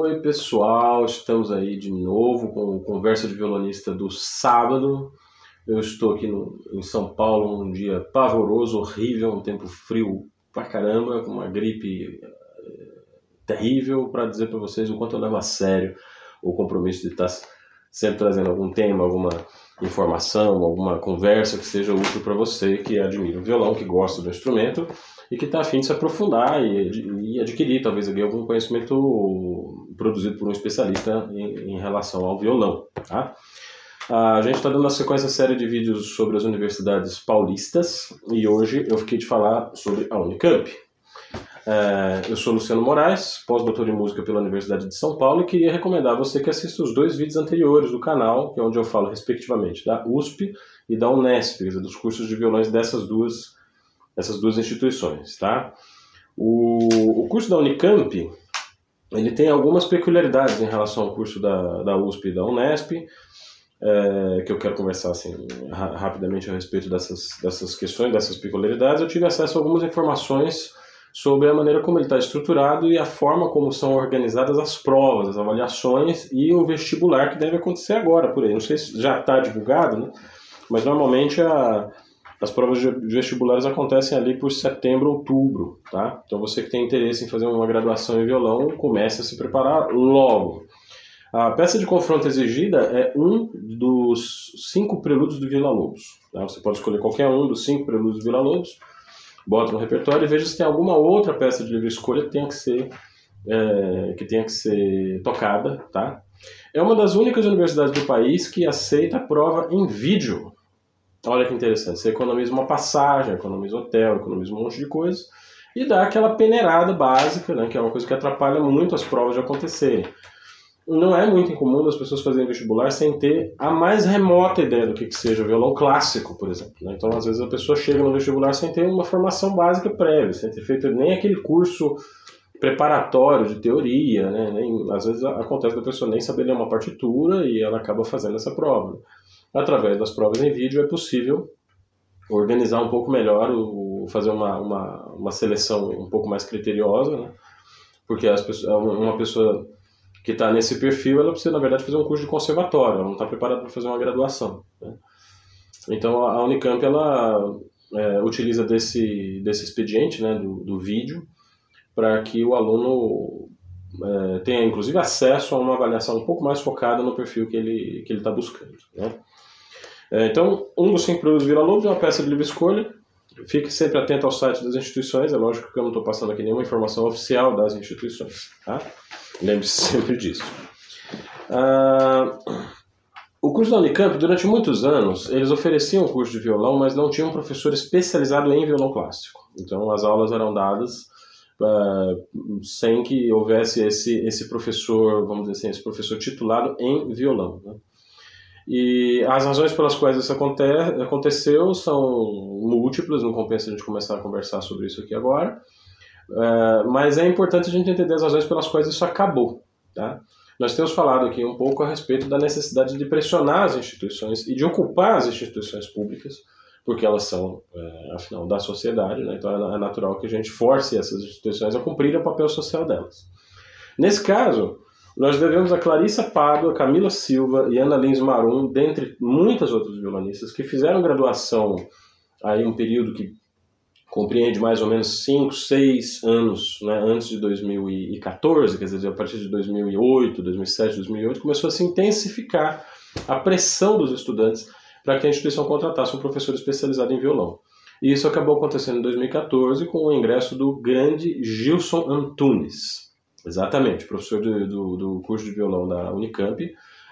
Oi, pessoal, estamos aí de novo com o Conversa de Violonista do sábado. Eu estou aqui no, em São Paulo, um dia pavoroso, horrível, um tempo frio pra caramba, com uma gripe eh, terrível, para dizer para vocês o quanto eu levo a sério o compromisso de estar sempre trazendo algum tema, alguma informação, alguma conversa que seja útil para você que admira o violão, que gosta do instrumento e que está afim de se aprofundar e, e adquirir talvez algum conhecimento produzido por um especialista em, em relação ao violão. Tá? A gente está dando uma sequência séria de vídeos sobre as universidades paulistas e hoje eu fiquei de falar sobre a Unicamp. É, eu sou Luciano Moraes, pós-doutor em música pela Universidade de São Paulo e queria recomendar a você que assista os dois vídeos anteriores do canal, que é onde eu falo respectivamente da USP e da Unesp, dos cursos de violões dessas duas essas duas instituições, tá? O, o curso da Unicamp, ele tem algumas peculiaridades em relação ao curso da, da USP e da Unesp, é, que eu quero conversar assim, ra rapidamente a respeito dessas, dessas questões, dessas peculiaridades. Eu tive acesso a algumas informações sobre a maneira como ele está estruturado e a forma como são organizadas as provas, as avaliações e o vestibular que deve acontecer agora por aí. Não sei se já está divulgado, né? mas normalmente a, as provas de vestibulares acontecem ali por setembro, outubro, tá? Então você que tem interesse em fazer uma graduação em violão, comece a se preparar logo. A peça de confronto exigida é um dos cinco prelúdios do Vila Lobos. Tá? Você pode escolher qualquer um dos cinco prelúdios do Vila Lobos, bota no repertório e veja se tem alguma outra peça de livre escolha que tenha que ser é, que tenha que ser tocada, tá? É uma das únicas universidades do país que aceita a prova em vídeo. Olha que interessante. Você economiza uma passagem, economiza hotel, economiza um monte de coisa e dá aquela peneirada básica, né, que é uma coisa que atrapalha muito as provas de acontecerem. Não é muito incomum as pessoas fazerem vestibular sem ter a mais remota ideia do que, que seja violão clássico, por exemplo. Né? Então, às vezes, a pessoa chega no vestibular sem ter uma formação básica prévia, sem ter feito nem aquele curso preparatório de teoria. Né? Nem, às vezes, acontece da pessoa nem saber ler uma partitura e ela acaba fazendo essa prova através das provas em vídeo, é possível organizar um pouco melhor, o, fazer uma, uma, uma seleção um pouco mais criteriosa, né? porque as uma pessoa que está nesse perfil, ela precisa, na verdade, fazer um curso de conservatório, ela não está preparada para fazer uma graduação. Né? Então, a Unicamp, ela é, utiliza desse, desse expediente, né, do, do vídeo, para que o aluno é, tenha, inclusive, acesso a uma avaliação um pouco mais focada no perfil que ele que está buscando. Né? É, então, um dos cinco produtos Vila é uma peça de livre escolha. Fique sempre atento ao site das instituições. É lógico que eu não estou passando aqui nenhuma informação oficial das instituições. Tá? Lembre-se sempre disso. Ah, o curso da Unicamp, durante muitos anos, eles ofereciam o curso de violão, mas não tinham um professor especializado em violão clássico. Então, as aulas eram dadas uh, sem que houvesse esse, esse professor, vamos dizer assim, esse professor titulado em violão. Né? E as razões pelas quais isso aconte aconteceu são múltiplas, não compensa a gente começar a conversar sobre isso aqui agora. Uh, mas é importante a gente entender as razões pelas quais isso acabou. Tá? Nós temos falado aqui um pouco a respeito da necessidade de pressionar as instituições e de ocupar as instituições públicas, porque elas são, é, afinal, da sociedade, né? então é natural que a gente force essas instituições a cumprir o papel social delas. Nesse caso, nós devemos a Clarissa Pádua, Camila Silva e Ana Lins Marum, dentre muitas outras violonistas, que fizeram graduação aí um período que compreende mais ou menos 5, 6 anos né, antes de 2014, quer dizer, a partir de 2008, 2007, 2008, começou a se intensificar a pressão dos estudantes para que a instituição contratasse um professor especializado em violão. E isso acabou acontecendo em 2014 com o ingresso do grande Gilson Antunes. Exatamente, professor do, do, do curso de violão da Unicamp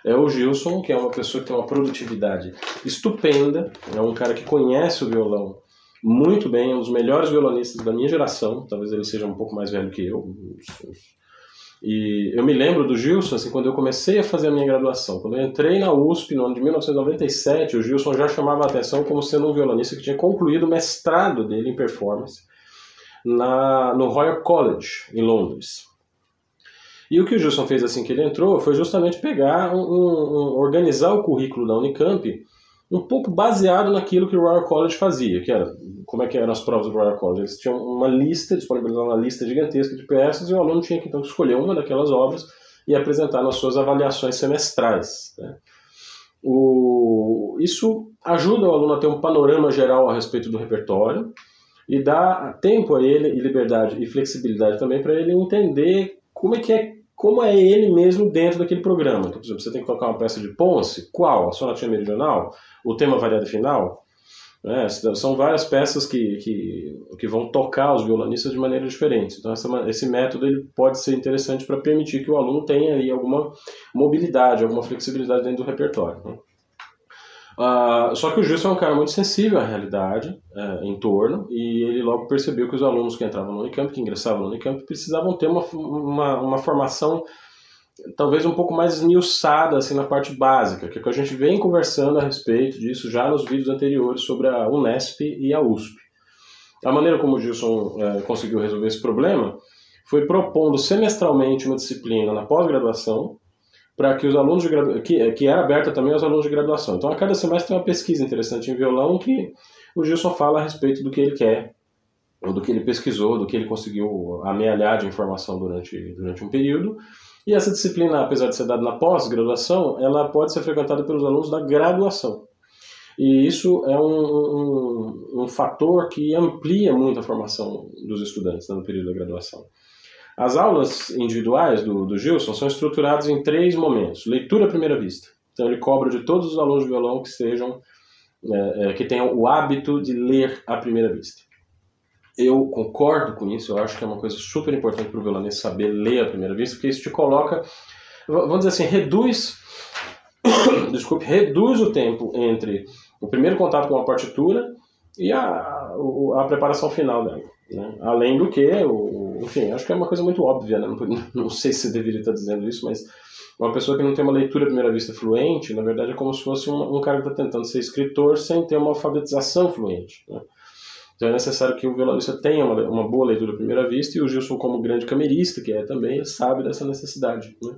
é o Gilson, que é uma pessoa que tem uma produtividade estupenda, é um cara que conhece o violão muito bem, um dos melhores violonistas da minha geração, talvez ele seja um pouco mais velho que eu. E eu me lembro do Gilson, assim, quando eu comecei a fazer a minha graduação, quando eu entrei na USP no ano de 1997, o Gilson já chamava a atenção como sendo um violonista que tinha concluído o mestrado dele em performance na, no Royal College, em Londres. E o que o Gilson fez assim que ele entrou foi justamente pegar, um, um, organizar o currículo da Unicamp um pouco baseado naquilo que o Royal College fazia, que era como é que eram as provas do Royal College. Eles tinham uma lista, disponibilizavam uma lista gigantesca de peças e o aluno tinha que então escolher uma daquelas obras e apresentar nas suas avaliações semestrais. Né? O, isso ajuda o aluno a ter um panorama geral a respeito do repertório e dá tempo a ele, e liberdade e flexibilidade também para ele entender como é que é como é ele mesmo dentro daquele programa. Então, por exemplo, você tem que tocar uma peça de Ponce, qual? A sonatinha meridional? O tema variado final? É, são várias peças que, que, que, vão tocar os violonistas de maneira diferente. Então, essa, esse método ele pode ser interessante para permitir que o aluno tenha aí alguma mobilidade, alguma flexibilidade dentro do repertório. Né? Uh, só que o Gilson é um cara muito sensível à realidade uh, em torno e ele logo percebeu que os alunos que entravam no Unicamp, que ingressavam no Unicamp, precisavam ter uma, uma, uma formação talvez um pouco mais esmiuçada assim, na parte básica, que, é que a gente vem conversando a respeito disso já nos vídeos anteriores sobre a Unesp e a USP. A maneira como o Gilson uh, conseguiu resolver esse problema foi propondo semestralmente uma disciplina na pós-graduação para que os alunos de que, que era aberta também aos alunos de graduação. Então, a cada semestre tem uma pesquisa interessante em violão que o Gilson fala a respeito do que ele quer, ou do que ele pesquisou, do que ele conseguiu amealhar de informação durante, durante um período. E essa disciplina, apesar de ser dada na pós-graduação, ela pode ser frequentada pelos alunos da graduação. E isso é um, um, um fator que amplia muito a formação dos estudantes né, no período da graduação. As aulas individuais do, do Gilson são estruturadas em três momentos. Leitura à primeira vista. Então ele cobra de todos os alunos de violão que sejam é, é, que tenham o hábito de ler à primeira vista. Eu concordo com isso, eu acho que é uma coisa super importante para o violonista saber ler à primeira vista, porque isso te coloca, vamos dizer assim, reduz, desculpe, reduz o tempo entre o primeiro contato com a partitura e a, a, preparação final dela. Né? Além do que, o, enfim, acho que é uma coisa muito óbvia, né? não, não sei se deveria estar dizendo isso, mas uma pessoa que não tem uma leitura à primeira vista fluente, na verdade é como se fosse um, um cara que está tentando ser escritor sem ter uma alfabetização fluente. Né? Então é necessário que o violonista tenha uma, uma, boa leitura à primeira vista e o Gilson, como grande camerista que é também, sabe dessa necessidade. Né?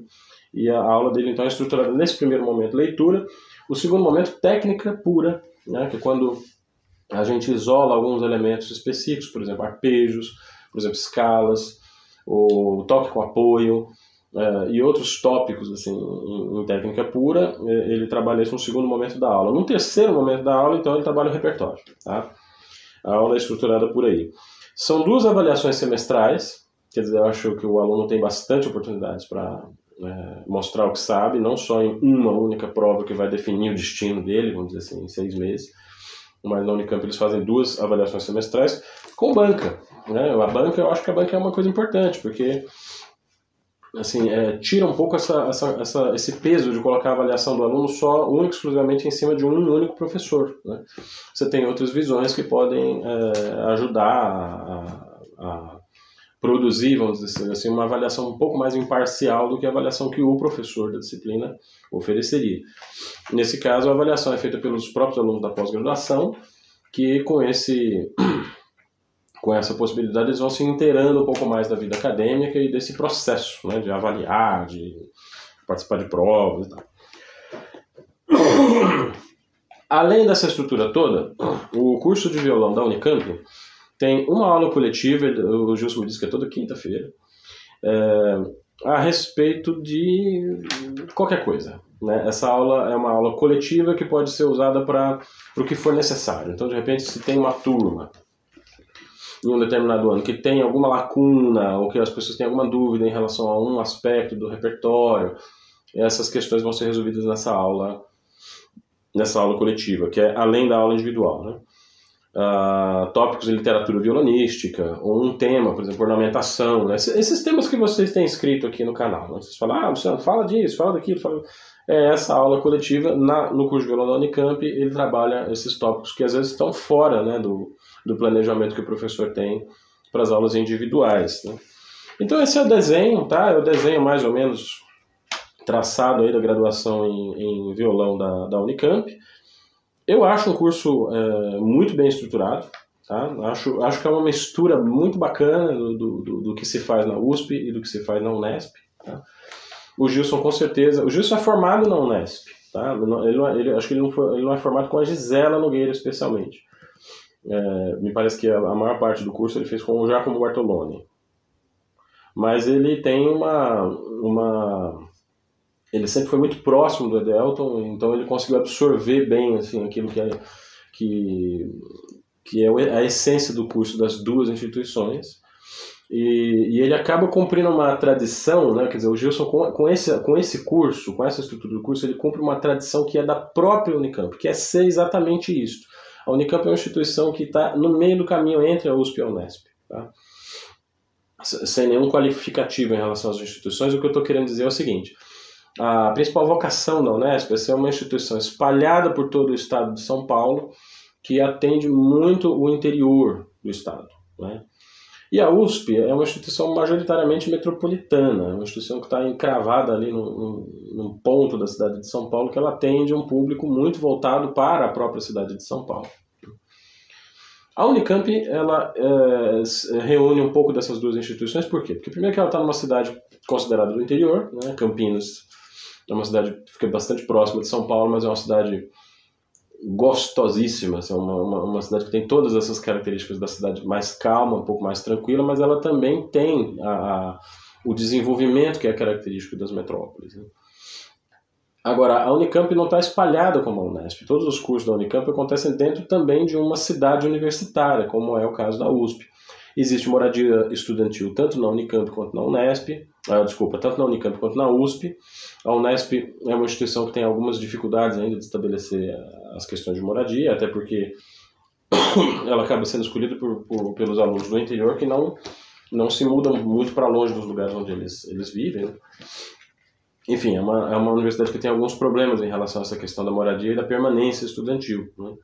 E a aula dele então é estruturada nesse primeiro momento leitura, o segundo momento técnica pura, né? que é quando a gente isola alguns elementos específicos, por exemplo, arpejos, por exemplo, escalas, o toque com apoio uh, e outros tópicos assim em, em, técnica pura. Ele trabalha isso no segundo momento da aula. No terceiro momento da aula, então, ele trabalha o repertório. Tá? A aula é estruturada por aí. São duas avaliações semestrais, quer dizer, eu acho que o aluno tem bastante oportunidades para é, mostrar o que sabe, não só em uma única prova que vai definir o destino dele, vamos dizer assim, em seis meses, mas na Unicamp eles fazem duas avaliações semestrais com banca. Né? A banca, eu acho que a banca é uma coisa importante, porque assim, é, tira um pouco essa, essa, essa, esse peso de colocar a avaliação do aluno só, único exclusivamente em cima de um único professor. Né? Você tem outras visões que podem é, ajudar a, a, produzir, vamos dizer assim, uma avaliação um pouco mais imparcial do que a avaliação que o professor da disciplina ofereceria. Nesse caso, a avaliação é feita pelos próprios alunos da pós-graduação, que com esse com essa possibilidade eles vão se inteirando um pouco mais da vida acadêmica e desse processo né, de avaliar, de participar de provas e tal. Além dessa estrutura toda, o curso de violão da Unicamp tem uma aula coletiva, o Gilson me disse que é toda quinta-feira, é, a respeito de qualquer coisa. Né? Essa aula é uma aula coletiva que pode ser usada para o que for necessário. Então, de repente, se tem uma turma em um determinado ano que tem alguma lacuna ou que as pessoas têm alguma dúvida em relação a um aspecto do repertório, essas questões vão ser resolvidas nessa aula, nessa aula coletiva, que é além da aula individual. Né? Uh, tópicos de literatura violonística, ou um tema, por exemplo, ornamentação, né? esses temas que vocês têm escrito aqui no canal. Né? Vocês falam, ah, Luciano, fala disso, fala daquilo. Fala... É essa aula coletiva, na, no curso de violão da Unicamp, ele trabalha esses tópicos que às vezes estão fora né, do, do planejamento que o professor tem para as aulas individuais. Né? Então esse é o desenho, tá? É o desenho mais ou menos traçado aí da graduação em, em violão da, da Unicamp. Eu acho um curso é, muito bem estruturado, tá? Acho, acho que é uma mistura muito bacana do, do, do, que se faz na USP e do que se faz na Unesp. Tá? O Gilson, com certeza. O Gilson é formado na Unesp, tá? Ele, ele, ele acho que ele não, foi, ele não é formado com a Gisela Nogueira, especialmente. É, me parece que a, a, maior parte do curso ele fez com o Giacomo Bartoloni. mas ele tem uma, uma ele sempre foi muito próximo do Edelton, então ele conseguiu absorver bem assim aquilo que é, que, que é a essência do curso das duas instituições. E, e, ele acaba cumprindo uma tradição, né? quer dizer, o Gilson com, com, esse, com esse curso, com essa estrutura do curso, ele cumpre uma tradição que é da própria Unicamp, que é ser exatamente isso. A Unicamp é uma instituição que está no meio do caminho entre a USP e a Unesp. Tá? Sem nenhum qualificativo em relação às instituições, o que eu estou querendo dizer é o seguinte: a principal vocação da Unesp é ser uma instituição espalhada por todo o estado de São Paulo, que atende muito o interior do estado. Né? E a USP é uma instituição majoritariamente metropolitana, é uma instituição que está encravada ali num, num, ponto da cidade de São Paulo que ela atende um público muito voltado para a própria cidade de São Paulo. A Unicamp ela é, reúne um pouco dessas duas instituições, por quê? Porque primeiro que ela está numa cidade considerada do interior, né? Campinas é uma cidade que fica bastante próxima de São Paulo, mas é uma cidade gostosíssima, assim, uma, uma, uma, cidade que tem todas essas características da cidade mais calma, um pouco mais tranquila, mas ela também tem a, a o desenvolvimento que é característico das metrópoles. Né? Agora, a Unicamp não está espalhada como a Unesp. Todos os cursos da Unicamp acontecem dentro também de uma cidade universitária, como é o caso da USP. Existe moradia estudantil tanto na Unicamp quanto na Unesp, ah, desculpa, tanto na Unicamp quanto na USP. A Unesp é uma instituição que tem algumas dificuldades ainda de estabelecer as questões de moradia, até porque ela acaba sendo escolhida por, por, pelos alunos do interior que não, não se mudam muito para longe dos lugares onde eles, eles vivem. Né? Enfim, é uma, é uma universidade que tem alguns problemas em relação a essa questão da moradia e da permanência estudantil. Né?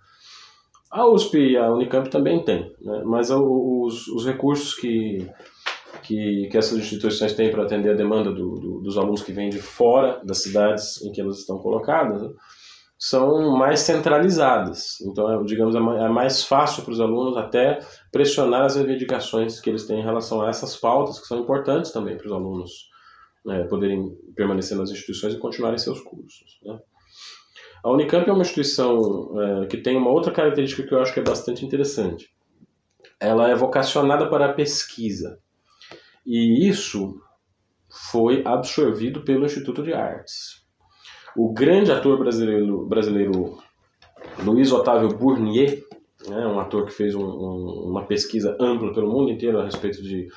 A USP e a Unicamp também tem, né? mas os, os recursos que, que, que essas instituições têm para atender a demanda do, do, dos alunos que vêm de fora das cidades em que elas estão colocadas né? são mais centralizadas. Então, é, digamos, é, é mais fácil para os alunos até pressionar as reivindicações que eles têm em relação a essas pautas, que são importantes também para os alunos né, poderem permanecer nas instituições e continuarem seus cursos. Né? A Unicamp é uma instituição é, que tem uma outra característica que eu acho que é bastante interessante. Ela é vocacionada para a pesquisa. E isso foi absorvido pelo Instituto de Artes. O grande ator brasileiro, brasileiro Luiz Otávio Bournier, né, um ator que fez um, um, uma pesquisa ampla pelo mundo inteiro a respeito de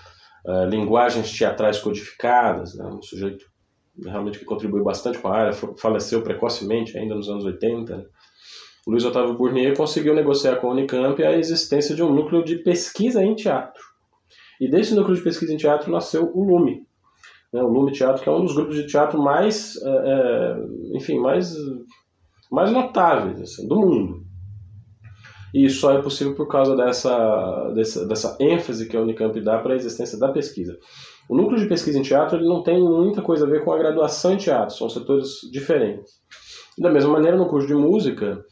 uh, linguagens teatrais codificadas, né, um sujeito realmente que contribuiu bastante com a área, faleceu precocemente, ainda nos anos 80. Né? Luiz Otávio Bournier conseguiu negociar com a Unicamp a existência de um núcleo de pesquisa em teatro. E desse núcleo de pesquisa em teatro nasceu o LUME. Né? O LUME Teatro, que é um dos grupos de teatro mais, é, é, enfim, mais, mais notáveis assim, do mundo. E isso só é possível por causa dessa, dessa, dessa ênfase que a Unicamp dá para a existência da pesquisa. O núcleo de pesquisa em teatro ele não tem muita coisa a ver com a graduação em teatro, são setores diferentes. Da mesma maneira, no curso de música,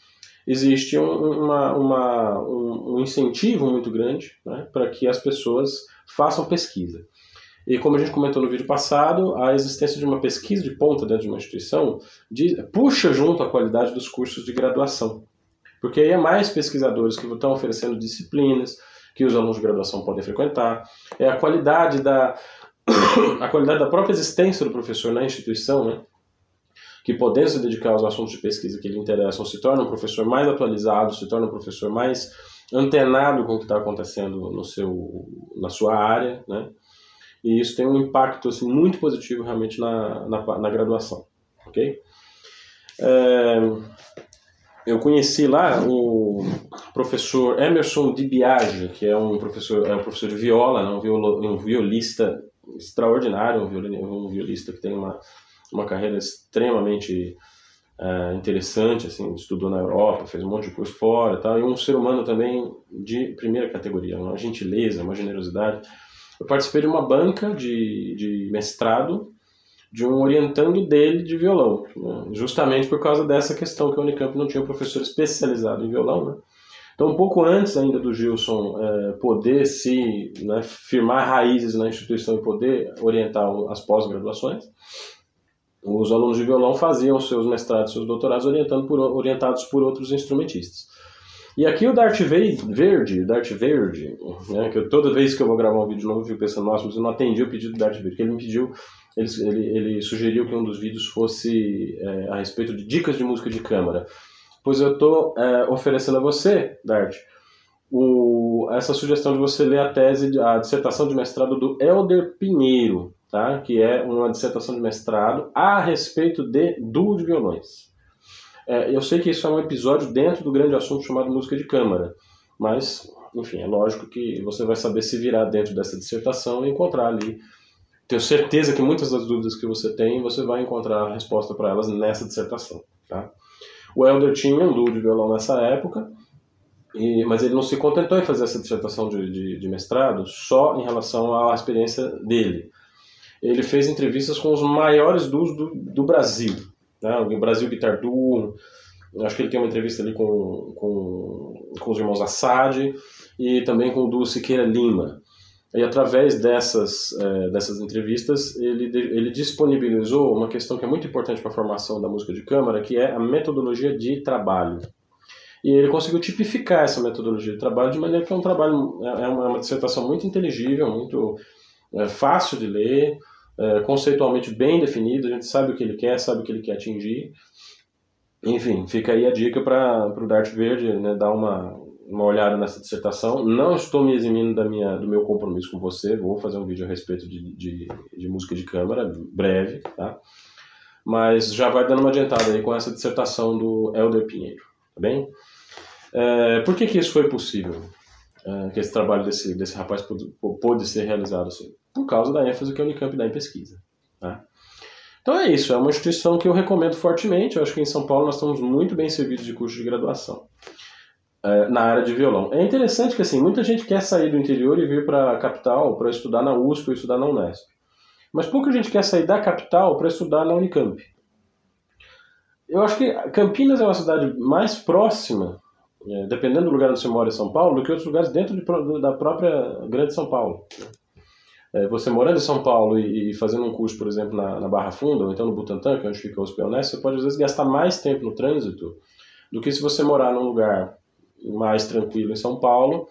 existe um, uma, uma, um, um incentivo muito grande né, para que as pessoas façam pesquisa. E como a gente comentou no vídeo passado, a existência de uma pesquisa de ponta dentro de uma instituição de, puxa junto a qualidade dos cursos de graduação. Porque aí é mais pesquisadores que estão oferecendo disciplinas que os alunos de graduação podem frequentar, é a qualidade da, a qualidade da própria existência do professor na instituição, né? que podendo se dedicar aos assuntos de pesquisa que lhe interessam, se torna um professor mais atualizado, se torna um professor mais antenado com o que está acontecendo no seu, na sua área, né? E isso tem um impacto assim, muito positivo realmente na, na, na graduação, ok? É, eu conheci lá o professor Emerson Di Biagi, que é um professor, é um professor de viola, né? um, violo, um violista extraordinário, um, um violista que tem uma, uma carreira extremamente é, interessante, assim, estudou na Europa, fez um monte de curso fora tal, e um ser humano também de primeira categoria, uma gentileza, uma generosidade. Eu participei de uma banca de, de mestrado de um orientando dele de violão, né? justamente por causa dessa questão que a Unicamp não tinha um professor especializado em violão, né? Então, um pouco antes ainda do Gilson é, poder se né, firmar raízes na instituição e poder orientar as pós-graduações, os alunos de violão faziam seus mestrados, seus doutorados orientando por, orientados por outros instrumentistas. E aqui o Darth Verde, Darth Verde, né, que eu, toda vez que eu vou gravar um vídeo novo eu fico pensando, nossa, mas eu não atendi o pedido do Darth Verde, porque ele me pediu, ele, ele, ele sugeriu que um dos vídeos fosse é, a respeito de dicas de música de câmara. Pois eu estou é, oferecendo a você, Dart, o, essa sugestão de você ler a tese, a dissertação de mestrado do Elder Pinheiro, tá? que é uma dissertação de mestrado a respeito de duo de violões. É, eu sei que isso é um episódio dentro do grande assunto chamado música de câmara, mas, enfim, é lógico que você vai saber se virar dentro dessa dissertação e encontrar ali. Tenho certeza que muitas das dúvidas que você tem, você vai encontrar a resposta para elas nessa dissertação. Tá? O Helder tinha um duo de violão nessa época, e, mas ele não se contentou em fazer essa dissertação de, de, de mestrado só em relação à experiência dele. Ele fez entrevistas com os maiores duos do, do Brasil, né? O Brasil Guitar Duo, acho que ele tem uma entrevista ali com, com, com os irmãos Assad e também com o Duo Siqueira Lima. E através dessas, é, dessas entrevistas, ele, ele disponibilizou uma questão que é muito importante para a formação da música de câmara, que é a metodologia de trabalho. E ele conseguiu tipificar essa metodologia de trabalho de maneira que é um trabalho, é, uma, é uma dissertação muito inteligível, muito é, fácil de ler, é, conceitualmente bem definido, a gente sabe o que ele quer, sabe o que ele quer atingir. Enfim, fica aí a dica para o Dart Verde né, dar uma, uma olhada nessa dissertação. Não estou me eximindo da minha, do meu compromisso com você, vou fazer um vídeo a respeito de, de, de música de câmara, breve, tá? Mas já vai dando uma adiantada aí com essa dissertação do Helder Pinheiro, tá bem? É, por que, que isso foi possível? É, que esse trabalho desse, desse rapaz pôde, ser realizado assim? por causa da ênfase que a Unicamp dá em pesquisa. Tá? Então é isso, é uma instituição que eu recomendo fortemente. Eu acho que em São Paulo nós estamos muito bem servidos de curso de graduação é, na área de violão. É interessante que assim, muita gente quer sair do interior e vir para a capital para estudar na USP ou estudar na Unesp. Mas pouca gente quer sair da capital para estudar na Unicamp. Eu acho que Campinas é uma cidade mais próxima, dependendo do lugar onde você mora em São Paulo, do que outros lugares dentro de, da própria Grande São Paulo. É, você morando em São Paulo e, e, fazendo um curso, por exemplo, na, na, Barra Funda, ou então no Butantã, que é onde fica o Hospital você pode às vezes gastar mais tempo no trânsito do que se você morar num lugar mais tranquilo em São Paulo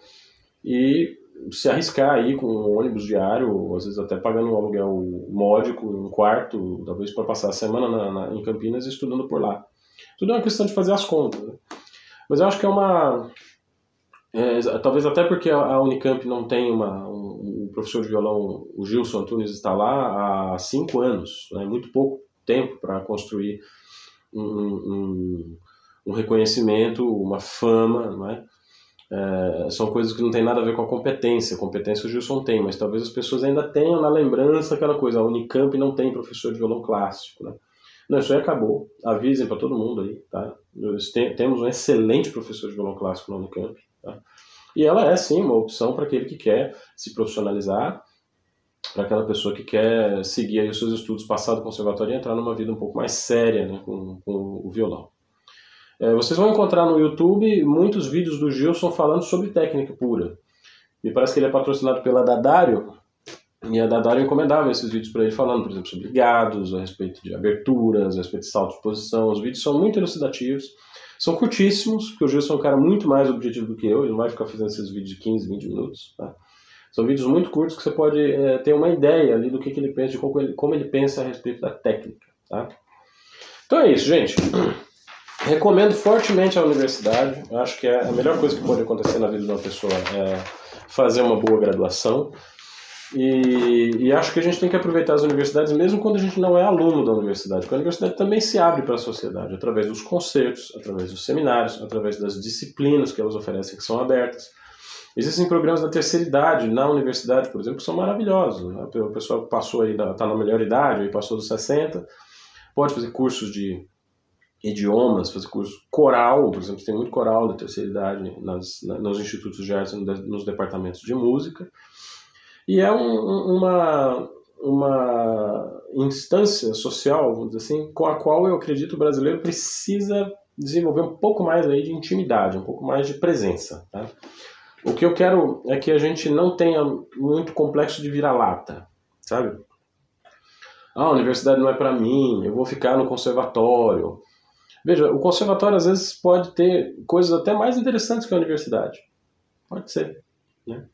e se arriscar aí com um ônibus diário, às vezes até pagando um aluguel módico, um quarto, talvez para passar a semana na, na, em Campinas estudando por lá. Tudo é uma questão de fazer as contas. Né? Mas eu acho que é uma. É, talvez até porque a Unicamp não tem uma, um, um, professor de violão, o Gilson Antunes, está lá há cinco anos, né, muito pouco tempo para construir um, um, um, reconhecimento, uma fama, não é? É, são coisas que não tem nada a ver com a competência. Competência o Gilson tem, mas talvez as pessoas ainda tenham na lembrança aquela coisa. A Unicamp não tem professor de violão clássico, né? Não, isso aí acabou. Avisem para todo mundo aí, tá? Nós temos um excelente professor de violão clássico na Unicamp. Tá? E ela é, sim, uma opção para aquele que quer se profissionalizar, para aquela pessoa que quer seguir aí os seus estudos, passar do conservatório e entrar numa vida um pouco mais séria né, com, com o violão. É, vocês vão encontrar no YouTube muitos vídeos do Gilson falando sobre técnica pura. Me parece que ele é patrocinado pela Dadário, e a Dadário encomendava esses vídeos para ele falando, por exemplo, sobre ligados, a respeito de aberturas, a respeito de salto de posição. Os vídeos são muito elucidativos. São curtíssimos, porque o Gilson é um cara muito mais objetivo do que eu, ele não vai ficar fazendo esses vídeos de 15, 20 minutos. Tá? São vídeos muito curtos que você pode é, ter uma ideia ali do que, que ele pensa, de como ele, como ele pensa a respeito da técnica. Tá? Então é isso, gente. Recomendo fortemente a universidade. Eu acho que é a melhor coisa que pode acontecer na vida de uma pessoa é fazer uma boa graduação. E, e, acho que a gente tem que aproveitar as universidades mesmo quando a gente não é aluno da universidade, porque a universidade também se abre para a sociedade através dos concertos, através dos seminários, através das disciplinas que elas oferecem que são abertas. Existem programas da terceira idade na universidade, por exemplo, que são maravilhosos. Né? O pessoal passou aí, está na melhor idade, passou dos 60, pode fazer cursos de idiomas, fazer curso coral, por exemplo, tem muito coral da terceira idade nas, nos institutos de artes, nos departamentos de música. E é um, uma, uma instância social, vamos dizer assim, com a qual eu acredito o brasileiro precisa desenvolver um pouco mais aí de intimidade, um pouco mais de presença. Tá? O que eu quero é que a gente não tenha muito complexo de vira-lata, sabe? Ah, a universidade não é para mim, eu vou ficar no conservatório. Veja, o conservatório às vezes pode ter coisas até mais interessantes que a universidade. Pode ser. Né?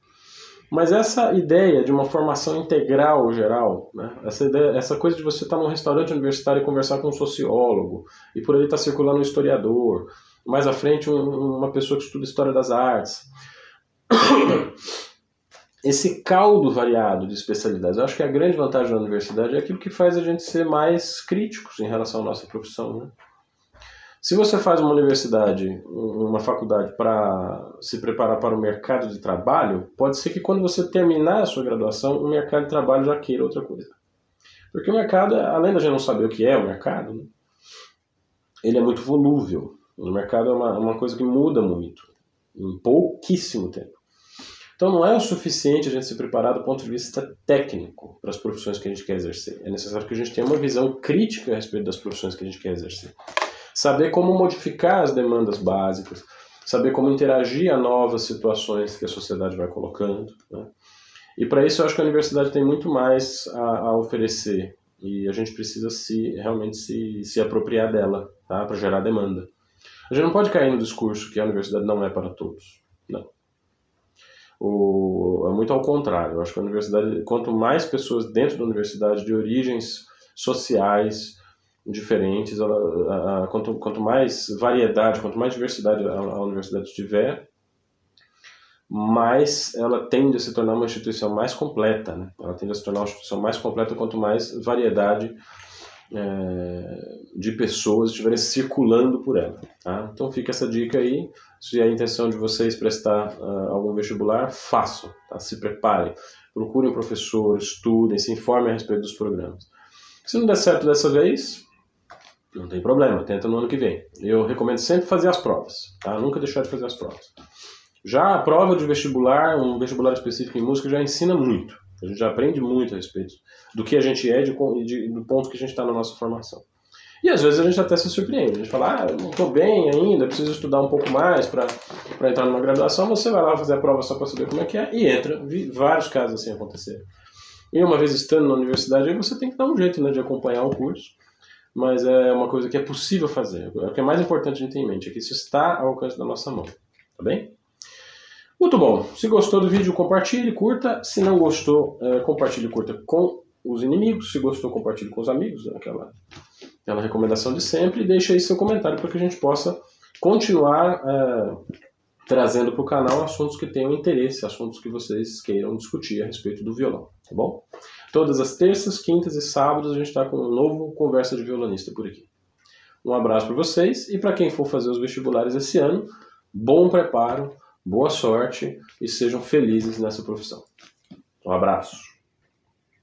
Mas essa ideia de uma formação integral geral, né? essa, ideia, essa coisa de você estar num restaurante universitário e conversar com um sociólogo, e por ali está circulando um historiador, mais à frente um, uma pessoa que estuda história das artes. Esse caldo variado de especialidades, eu acho que a grande vantagem da universidade é aquilo que faz a gente ser mais críticos em relação à nossa profissão. Né? Se você faz uma universidade, uma faculdade para se preparar para o mercado de trabalho, pode ser que quando você terminar a sua graduação, o mercado de trabalho já queira outra coisa. Porque o mercado, além da gente não saber o que é o mercado, né, ele é muito volúvel. O mercado é uma, uma coisa que muda muito, em pouquíssimo tempo. Então não é o suficiente a gente se preparar do ponto de vista técnico para as profissões que a gente quer exercer. É necessário que a gente tenha uma visão crítica a respeito das profissões que a gente quer exercer saber como modificar as demandas básicas, saber como interagir a novas situações que a sociedade vai colocando. Né? E para isso eu acho que a universidade tem muito mais a, a, oferecer e a gente precisa se realmente se, se apropriar dela tá? para gerar demanda. A gente não pode cair no discurso que a universidade não é para todos. Não. O, é muito ao contrário. Eu acho que a universidade, quanto mais pessoas dentro da universidade de origens sociais, diferentes, ela, a, quanto, quanto mais variedade, quanto mais diversidade a, a universidade tiver, mais ela tende a se tornar uma instituição mais completa. Né? Ela tende a se tornar uma instituição mais completa quanto mais variedade é, de pessoas estiverem circulando por ela. Tá? Então fica essa dica aí. Se é a intenção de vocês prestar uh, algum vestibular, façam, tá? se preparem, procurem um professor, estudem, se informem a respeito dos programas. Se não der certo dessa vez, não tem problema, tenta no ano que vem. Eu recomendo sempre fazer as provas, tá? Nunca deixar de fazer as provas. Já a prova de vestibular, um vestibular específico em música, já ensina muito. A gente já aprende muito a respeito do que a gente é e do ponto que a gente está na nossa formação. E às vezes a gente até se surpreende. A gente fala, ah, não estou bem ainda, preciso estudar um pouco mais para entrar numa graduação. Você vai lá fazer a prova só para saber como é que é e entra. Vi vários casos assim acontecer. E uma vez estando na universidade, aí você tem que dar um jeito né, de acompanhar o curso mas é uma coisa que é possível fazer. O que é mais importante a gente ter em mente é que isso está ao alcance da nossa mão, tá bem? Muito bom. Se gostou do vídeo, compartilhe, curta. Se não gostou, é, compartilhe e curta com os inimigos. Se gostou, compartilhe com os amigos. Né? Aquela, aquela recomendação de sempre. E deixe aí seu comentário para que a gente possa continuar é, trazendo para o canal assuntos que tenham interesse, assuntos que vocês queiram discutir a respeito do violão, tá bom? Todas as terças, quintas e sábados a gente está com um novo Conversa de Violonista por aqui. Um abraço para vocês e para quem for fazer os vestibulares esse ano, bom preparo, boa sorte e sejam felizes nessa profissão. Um abraço.